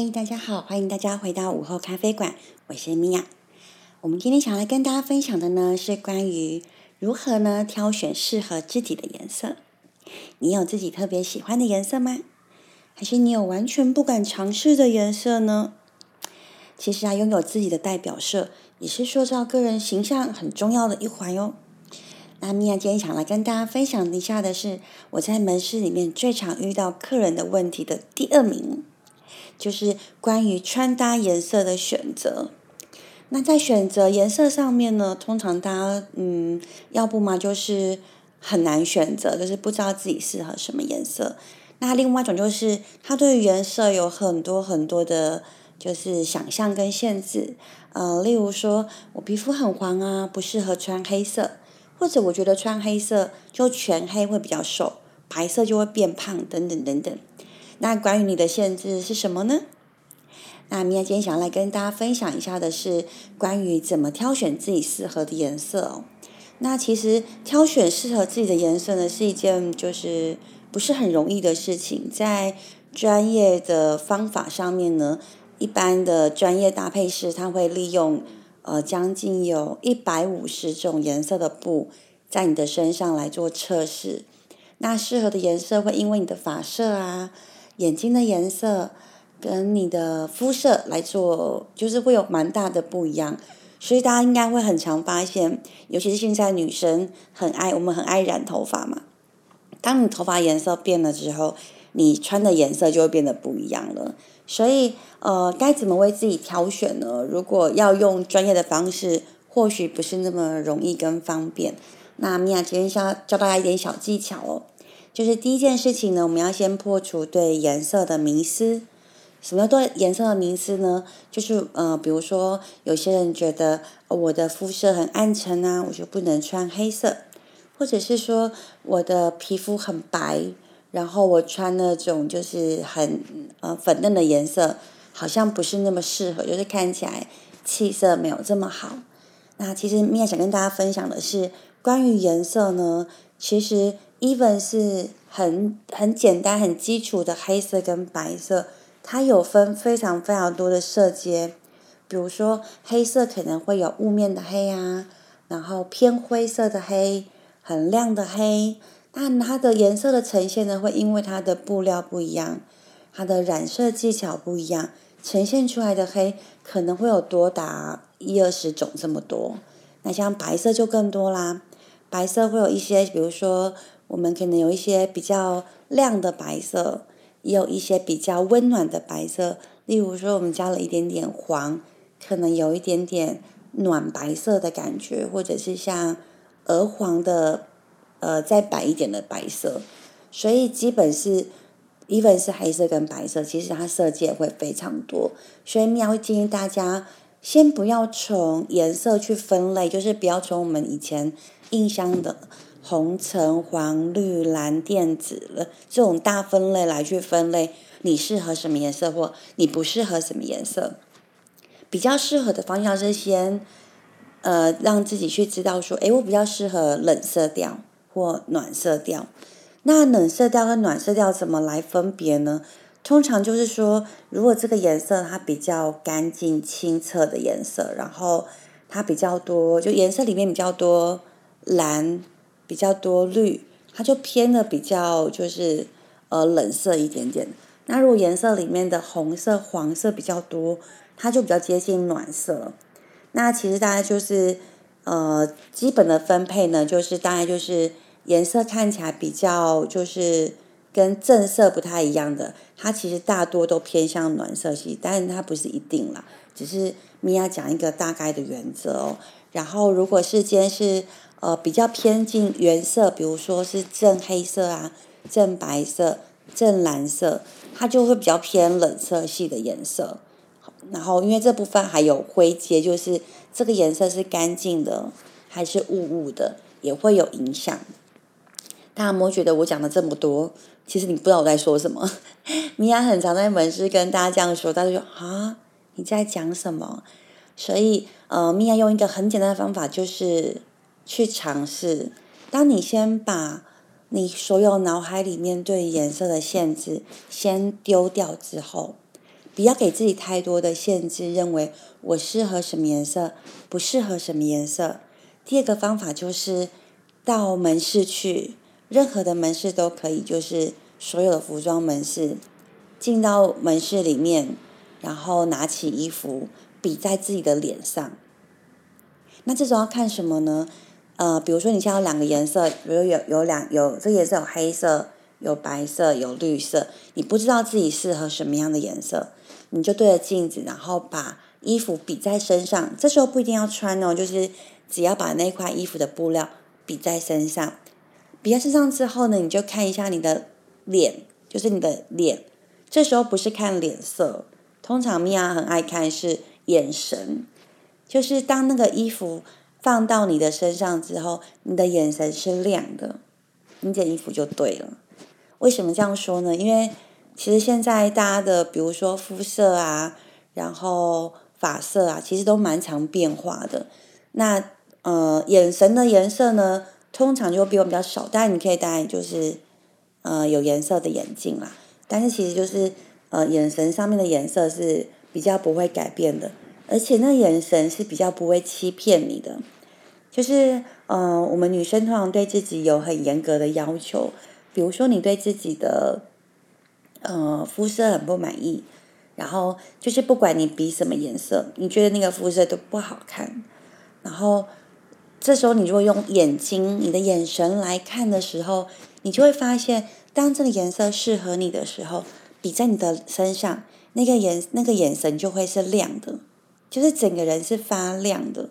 嗨，大家好，欢迎大家回到午后咖啡馆，我是米娅。我们今天想来跟大家分享的呢，是关于如何呢挑选适合自己的颜色。你有自己特别喜欢的颜色吗？还是你有完全不敢尝试的颜色呢？其实啊，拥有自己的代表色，也是塑造个人形象很重要的一环哟。那米娅今天想来跟大家分享一下的是，我在门市里面最常遇到客人的问题的第二名，就是关于穿搭颜色的选择。那在选择颜色上面呢，通常大家嗯，要不嘛就是很难选择，就是不知道自己适合什么颜色。那另外一种就是他对于颜色有很多很多的，就是想象跟限制。呃，例如说我皮肤很黄啊，不适合穿黑色。或者我觉得穿黑色就全黑会比较瘦，白色就会变胖等等等等。那关于你的限制是什么呢？那米娅今天想要来跟大家分享一下的是关于怎么挑选自己适合的颜色哦。那其实挑选适合自己的颜色呢，是一件就是不是很容易的事情。在专业的方法上面呢，一般的专业搭配师他会利用。呃，将近有一百五十种颜色的布在你的身上来做测试。那适合的颜色会因为你的发色啊、眼睛的颜色跟你的肤色来做，就是会有蛮大的不一样。所以大家应该会很常发现，尤其是现在女生很爱，我们很爱染头发嘛。当你头发颜色变了之后，你穿的颜色就会变得不一样了。所以，呃，该怎么为自己挑选呢？如果要用专业的方式，或许不是那么容易跟方便。那米娅今天教教大家一点小技巧哦，就是第一件事情呢，我们要先破除对颜色的迷思。什么对颜色的迷思呢？就是呃，比如说有些人觉得我的肤色很暗沉啊，我就不能穿黑色，或者是说我的皮肤很白。然后我穿那种就是很呃粉嫩的颜色，好像不是那么适合，就是看起来气色没有这么好。那其实米娅想跟大家分享的是，关于颜色呢，其实 even 是很很简单、很基础的黑色跟白色，它有分非常非常多的色阶。比如说黑色可能会有雾面的黑啊，然后偏灰色的黑，很亮的黑。那它的颜色的呈现呢，会因为它的布料不一样，它的染色技巧不一样，呈现出来的黑可能会有多达一二十种这么多。那像白色就更多啦，白色会有一些，比如说我们可能有一些比较亮的白色，也有一些比较温暖的白色。例如说，我们加了一点点黄，可能有一点点暖白色的感觉，或者是像鹅黄的。呃，再白一点的白色，所以基本是，even 是黑色跟白色，其实它色阶会非常多。所以喵会建议大家，先不要从颜色去分类，就是不要从我们以前印象的红、橙、黄、绿、蓝、靛、紫了这种大分类来去分类，你适合什么颜色或你不适合什么颜色。比较适合的方向是先，呃，让自己去知道说，诶，我比较适合冷色调。或暖色调，那冷色调跟暖色调怎么来分别呢？通常就是说，如果这个颜色它比较干净清澈的颜色，然后它比较多，就颜色里面比较多蓝，比较多绿，它就偏的比较就是呃冷色一点点。那如果颜色里面的红色、黄色比较多，它就比较接近暖色。那其实大家就是呃基本的分配呢，就是大概就是。颜色看起来比较就是跟正色不太一样的，它其实大多都偏向暖色系，但是它不是一定啦，只是米娅讲一个大概的原则哦。然后如果是今天是呃比较偏近原色，比如说是正黑色啊、正白色、正蓝色，它就会比较偏冷色系的颜色。然后因为这部分还有灰阶，就是这个颜色是干净的还是雾雾的，也会有影响。大家有没有觉得我讲了这么多，其实你不知道我在说什么？米娅很常在门市跟大家这样说，大家就啊你在讲什么？所以呃，米娅用一个很简单的方法，就是去尝试。当你先把你所有脑海里面对颜色的限制先丢掉之后，不要给自己太多的限制，认为我适合什么颜色，不适合什么颜色。第二个方法就是到门市去，任何的门市都可以，就是所有的服装门市，进到门市里面，然后拿起衣服比在自己的脸上。那这种要看什么呢？呃，比如说你现在有两个颜色，比如有有两有这颜色有黑色、有白色、有绿色，你不知道自己适合什么样的颜色，你就对着镜子，然后把衣服比在身上。这时候不一定要穿哦，就是只要把那块衣服的布料比在身上，比在身上之后呢，你就看一下你的脸，就是你的脸。这时候不是看脸色，通常米娅很爱看是眼神，就是当那个衣服。放到你的身上之后，你的眼神是亮的，你件衣服就对了。为什么这样说呢？因为其实现在大家的，比如说肤色啊，然后发色啊，其实都蛮常变化的。那呃，眼神的颜色呢，通常就会比我们比较少。但你可以戴就是呃有颜色的眼镜啦。但是其实就是呃眼神上面的颜色是比较不会改变的。而且那眼神是比较不会欺骗你的，就是呃，我们女生通常对自己有很严格的要求，比如说你对自己的呃肤色很不满意，然后就是不管你比什么颜色，你觉得那个肤色都不好看，然后这时候你如果用眼睛、你的眼神来看的时候，你就会发现，当这个颜色适合你的时候，比在你的身上，那个眼那个眼神就会是亮的。就是整个人是发亮的，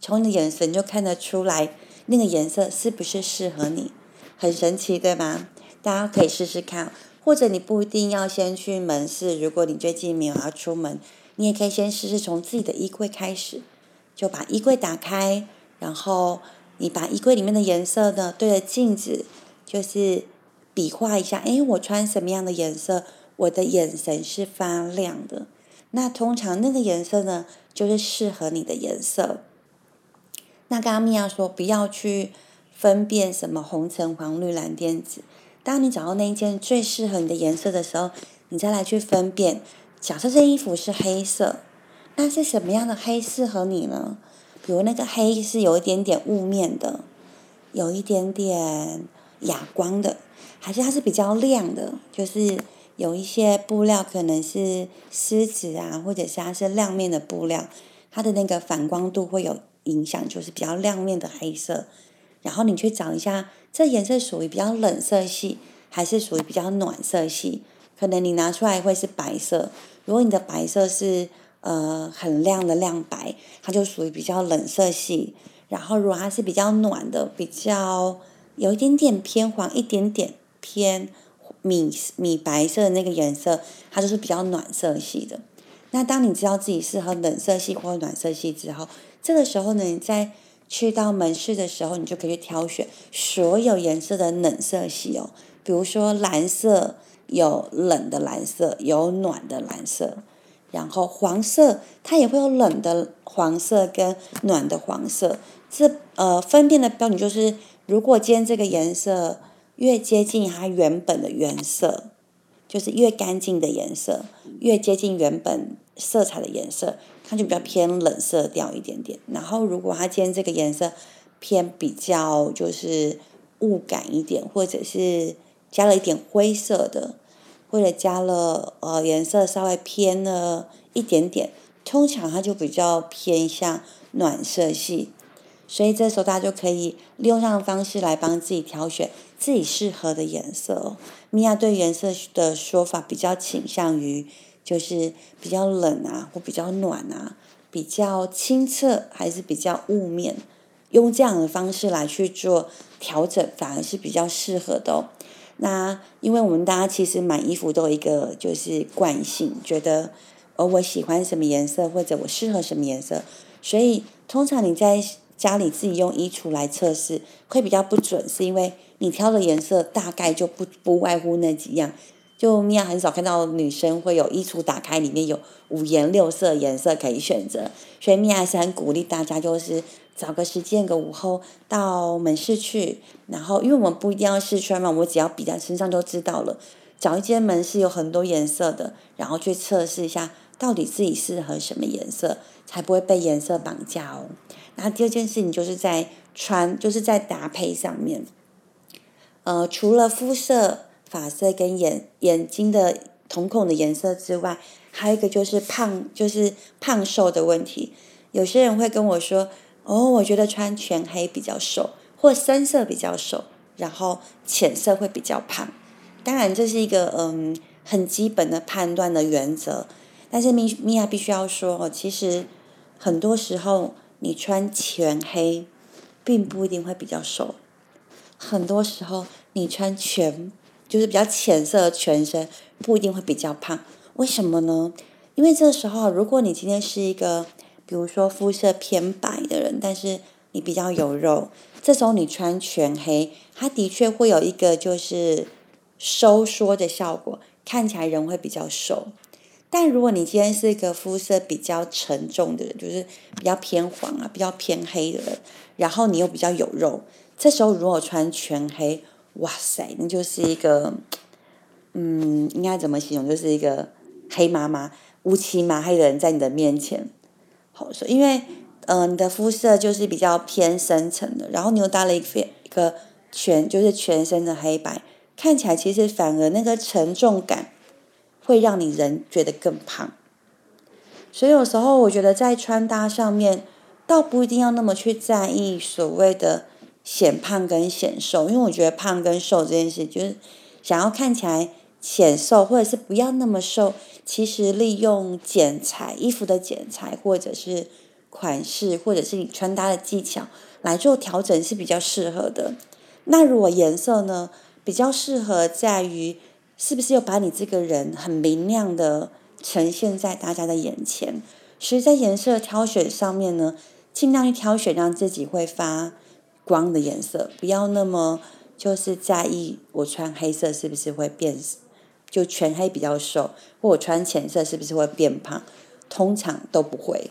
从你的眼神就看得出来那个颜色是不是适合你，很神奇对吧？大家可以试试看，或者你不一定要先去门市，如果你最近没有要出门，你也可以先试试从自己的衣柜开始，就把衣柜打开，然后你把衣柜里面的颜色呢对着镜子，就是比划一下，诶，我穿什么样的颜色，我的眼神是发亮的。那通常那个颜色呢，就是适合你的颜色。那刚刚米娅说不要去分辨什么红橙黄绿蓝靛紫。当你找到那一件最适合你的颜色的时候，你再来去分辨。假设这衣服是黑色，那是什么样的黑适合你呢？比如那个黑是有一点点雾面的，有一点点哑光的，还是它是比较亮的？就是。有一些布料可能是丝质啊，或者是它是亮面的布料，它的那个反光度会有影响，就是比较亮面的黑色。然后你去找一下，这颜色属于比较冷色系，还是属于比较暖色系？可能你拿出来会是白色。如果你的白色是呃很亮的亮白，它就属于比较冷色系。然后如果它是比较暖的，比较有一点点偏黄，一点点偏。米米白色的那个颜色，它就是比较暖色系的。那当你知道自己适合冷色系或暖色系之后，这个时候呢，你在去到门市的时候，你就可以去挑选所有颜色的冷色系哦。比如说蓝色有冷的蓝色，有暖的蓝色，然后黄色它也会有冷的黄色跟暖的黄色。这呃分辨的标准就是，如果今天这个颜色。越接近它原本的原色，就是越干净的颜色，越接近原本色彩的颜色，它就比较偏冷色调一点点。然后，如果它今天这个颜色偏比较就是雾感一点，或者是加了一点灰色的，或者加了呃颜色稍微偏了一点点，通常它就比较偏向暖色系。所以这时候大家就可以利用这样的方式来帮自己挑选自己适合的颜色。米娅对颜色的说法比较倾向于就是比较冷啊，或比较暖啊，比较清澈还是比较雾面，用这样的方式来去做调整，反而是比较适合的。哦那因为我们大家其实买衣服都有一个就是惯性，觉得而我喜欢什么颜色或者我适合什么颜色，所以通常你在家里自己用衣橱来测试会比较不准，是因为你挑的颜色大概就不不外乎那几样。就米娅很少看到女生会有衣橱打开，里面有五颜六色颜色可以选择，所以米娅是很鼓励大家，就是找个时间个午后到门市去，然后因为我们不一定要试穿嘛，我只要比在身上就知道了。找一间门市有很多颜色的，然后去测试一下到底自己适合什么颜色，才不会被颜色绑架哦。那第二件事情就是在穿，就是在搭配上面。呃，除了肤色、发色跟眼眼睛的瞳孔的颜色之外，还有一个就是胖，就是胖瘦的问题。有些人会跟我说：“哦，我觉得穿全黑比较瘦，或深色比较瘦，然后浅色会比较胖。”当然，这是一个嗯很基本的判断的原则。但是米米娅必须要说，其实很多时候你穿全黑，并不一定会比较瘦。很多时候你穿全就是比较浅色的全身，不一定会比较胖。为什么呢？因为这时候，如果你今天是一个，比如说肤色偏白的人，但是你比较有肉，这时候你穿全黑，它的确会有一个就是。收缩的效果，看起来人会比较瘦。但如果你今天是一个肤色比较沉重的人，就是比较偏黄啊、比较偏黑的人，然后你又比较有肉，这时候如果穿全黑，哇塞，那就是一个，嗯，应该怎么形容？就是一个黑麻麻、乌漆麻黑的人在你的面前。好说，因为嗯，你的肤色就是比较偏深层的，然后你又搭了一个一个全，就是全身的黑白。看起来其实反而那个沉重感会让你人觉得更胖，所以有时候我觉得在穿搭上面倒不一定要那么去在意所谓的显胖跟显瘦，因为我觉得胖跟瘦这件事就是想要看起来显瘦或者是不要那么瘦，其实利用剪裁衣服的剪裁或者是款式或者是你穿搭的技巧来做调整是比较适合的。那如果颜色呢？比较适合在于，是不是又把你这个人很明亮的呈现在大家的眼前？所以在颜色挑选上面呢，尽量去挑选让自己会发光的颜色，不要那么就是在意我穿黑色是不是会变，就全黑比较瘦，或我穿浅色是不是会变胖？通常都不会。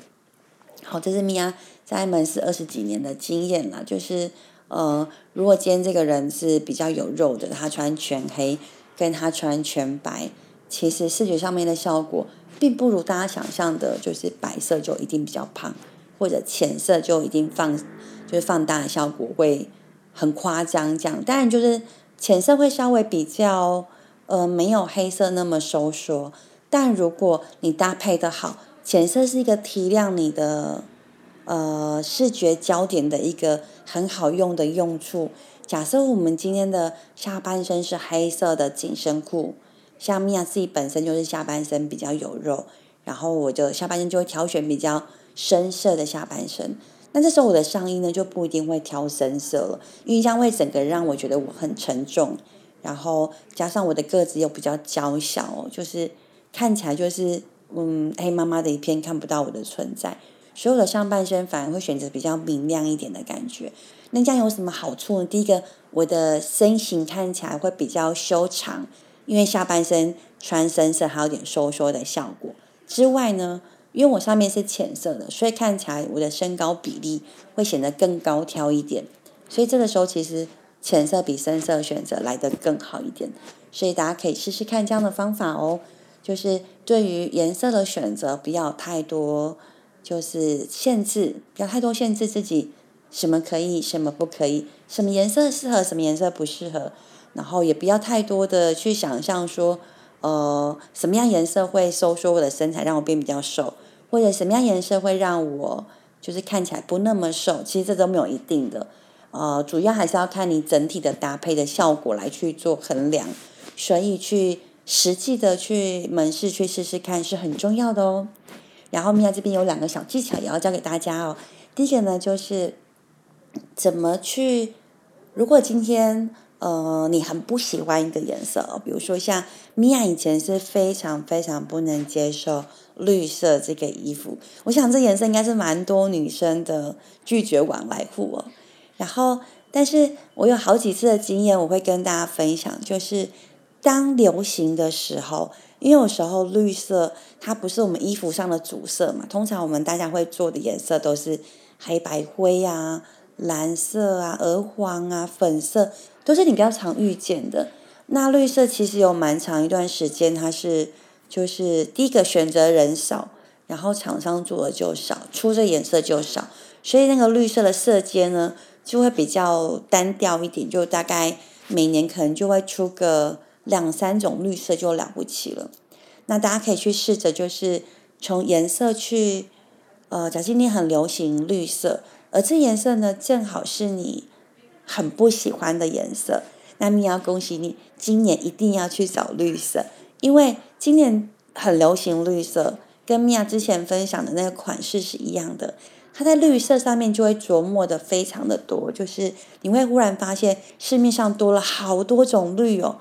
好，这是米娅在门市二十几年的经验了，就是。呃，如果今天这个人是比较有肉的，他穿全黑，跟他穿全白，其实视觉上面的效果，并不如大家想象的，就是白色就一定比较胖，或者浅色就一定放，就是放大的效果会很夸张。这样，当然就是浅色会稍微比较，呃，没有黑色那么收缩。但如果你搭配的好，浅色是一个提亮你的。呃，视觉焦点的一个很好用的用处。假设我们今天的下半身是黑色的紧身裤，像米娅自己本身就是下半身比较有肉，然后我的下半身就会挑选比较深色的下半身。那这时候我的上衣呢就不一定会挑深色了，因为这样会整个让我觉得我很沉重，然后加上我的个子又比较娇小，就是看起来就是嗯黑妈妈的一片，看不到我的存在。所有的上半身反而会选择比较明亮一点的感觉。那这样有什么好处呢？第一个，我的身形看起来会比较修长，因为下半身穿深色还有点收缩的效果。之外呢，因为我上面是浅色的，所以看起来我的身高比例会显得更高挑一点。所以这个时候其实浅色比深色选择来得更好一点。所以大家可以试试看这样的方法哦，就是对于颜色的选择不要太多。就是限制，不要太多限制自己，什么可以，什么不可以，什么颜色适合，什么颜色不适合，然后也不要太多的去想象说，呃，什么样颜色会收缩我的身材，让我变比较瘦，或者什么样颜色会让我就是看起来不那么瘦，其实这都没有一定的，呃，主要还是要看你整体的搭配的效果来去做衡量，所以去实际的去门市去试试看是很重要的哦。然后米娅这边有两个小技巧也要教给大家哦。第一个呢，就是怎么去，如果今天呃你很不喜欢一个颜色，比如说像米娅以前是非常非常不能接受绿色这个衣服，我想这颜色应该是蛮多女生的拒绝往来户哦。然后，但是我有好几次的经验，我会跟大家分享，就是当流行的时候。因为有时候绿色它不是我们衣服上的主色嘛，通常我们大家会做的颜色都是黑白灰啊、蓝色啊、鹅黄啊、粉色，都是你比较常遇见的。那绿色其实有蛮长一段时间，它是就是第一个选择人少，然后厂商做的就少，出这颜色就少，所以那个绿色的色阶呢就会比较单调一点，就大概每年可能就会出个两三种绿色就了不起了。那大家可以去试着就是从颜色去，呃，假今天很流行绿色，而这颜色呢正好是你很不喜欢的颜色。那米娅恭喜你，今年一定要去找绿色，因为今年很流行绿色，跟米娅之前分享的那个款式是一样的。它在绿色上面就会琢磨的非常的多，就是你会忽然发现市面上多了好多种绿哦，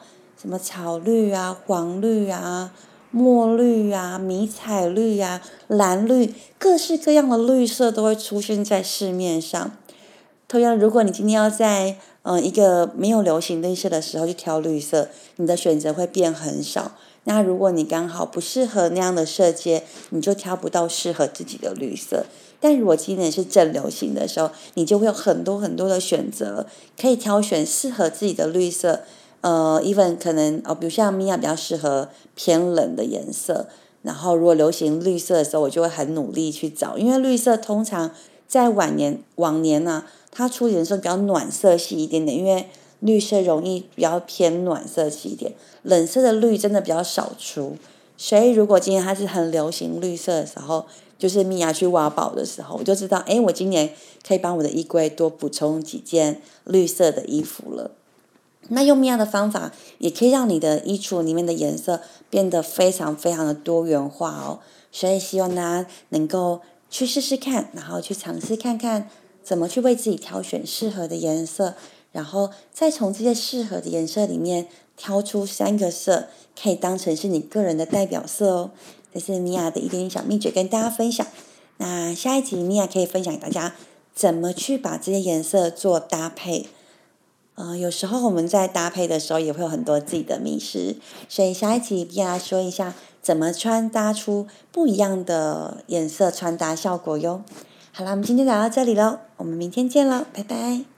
什么草绿啊、黄绿啊、墨绿啊、迷彩绿啊、蓝绿，各式各样的绿色都会出现在市面上。同样，如果你今天要在嗯，一个没有流行绿色的时候去挑绿色，你的选择会变很少。那如果你刚好不适合那样的色阶，你就挑不到适合自己的绿色。但如果今年是正流行的时候，你就会有很多很多的选择，可以挑选适合自己的绿色。呃，even 可能哦，比如像米娅比较适合偏冷的颜色，然后如果流行绿色的时候，我就会很努力去找，因为绿色通常在晚年往年呢。它出颜色比较暖色系一点点，因为绿色容易比较偏暖色系一点，冷色的绿真的比较少出。所以如果今天它是很流行绿色的时候，就是米娅去挖宝的时候，我就知道，哎，我今年可以帮我的衣柜多补充几件绿色的衣服了。那用米娅的方法，也可以让你的衣橱里面的颜色变得非常非常的多元化哦。所以希望大家能够去试试看，然后去尝试看看。怎么去为自己挑选适合的颜色，然后再从这些适合的颜色里面挑出三个色，可以当成是你个人的代表色哦。这是米娅的一点点小秘诀跟大家分享。那下一集米娅可以分享给大家怎么去把这些颜色做搭配。呃，有时候我们在搭配的时候也会有很多自己的迷失，所以下一集米娅说一下怎么穿搭出不一样的颜色穿搭效果哟。好啦，我们今天聊到这里喽，我们明天见喽，拜拜。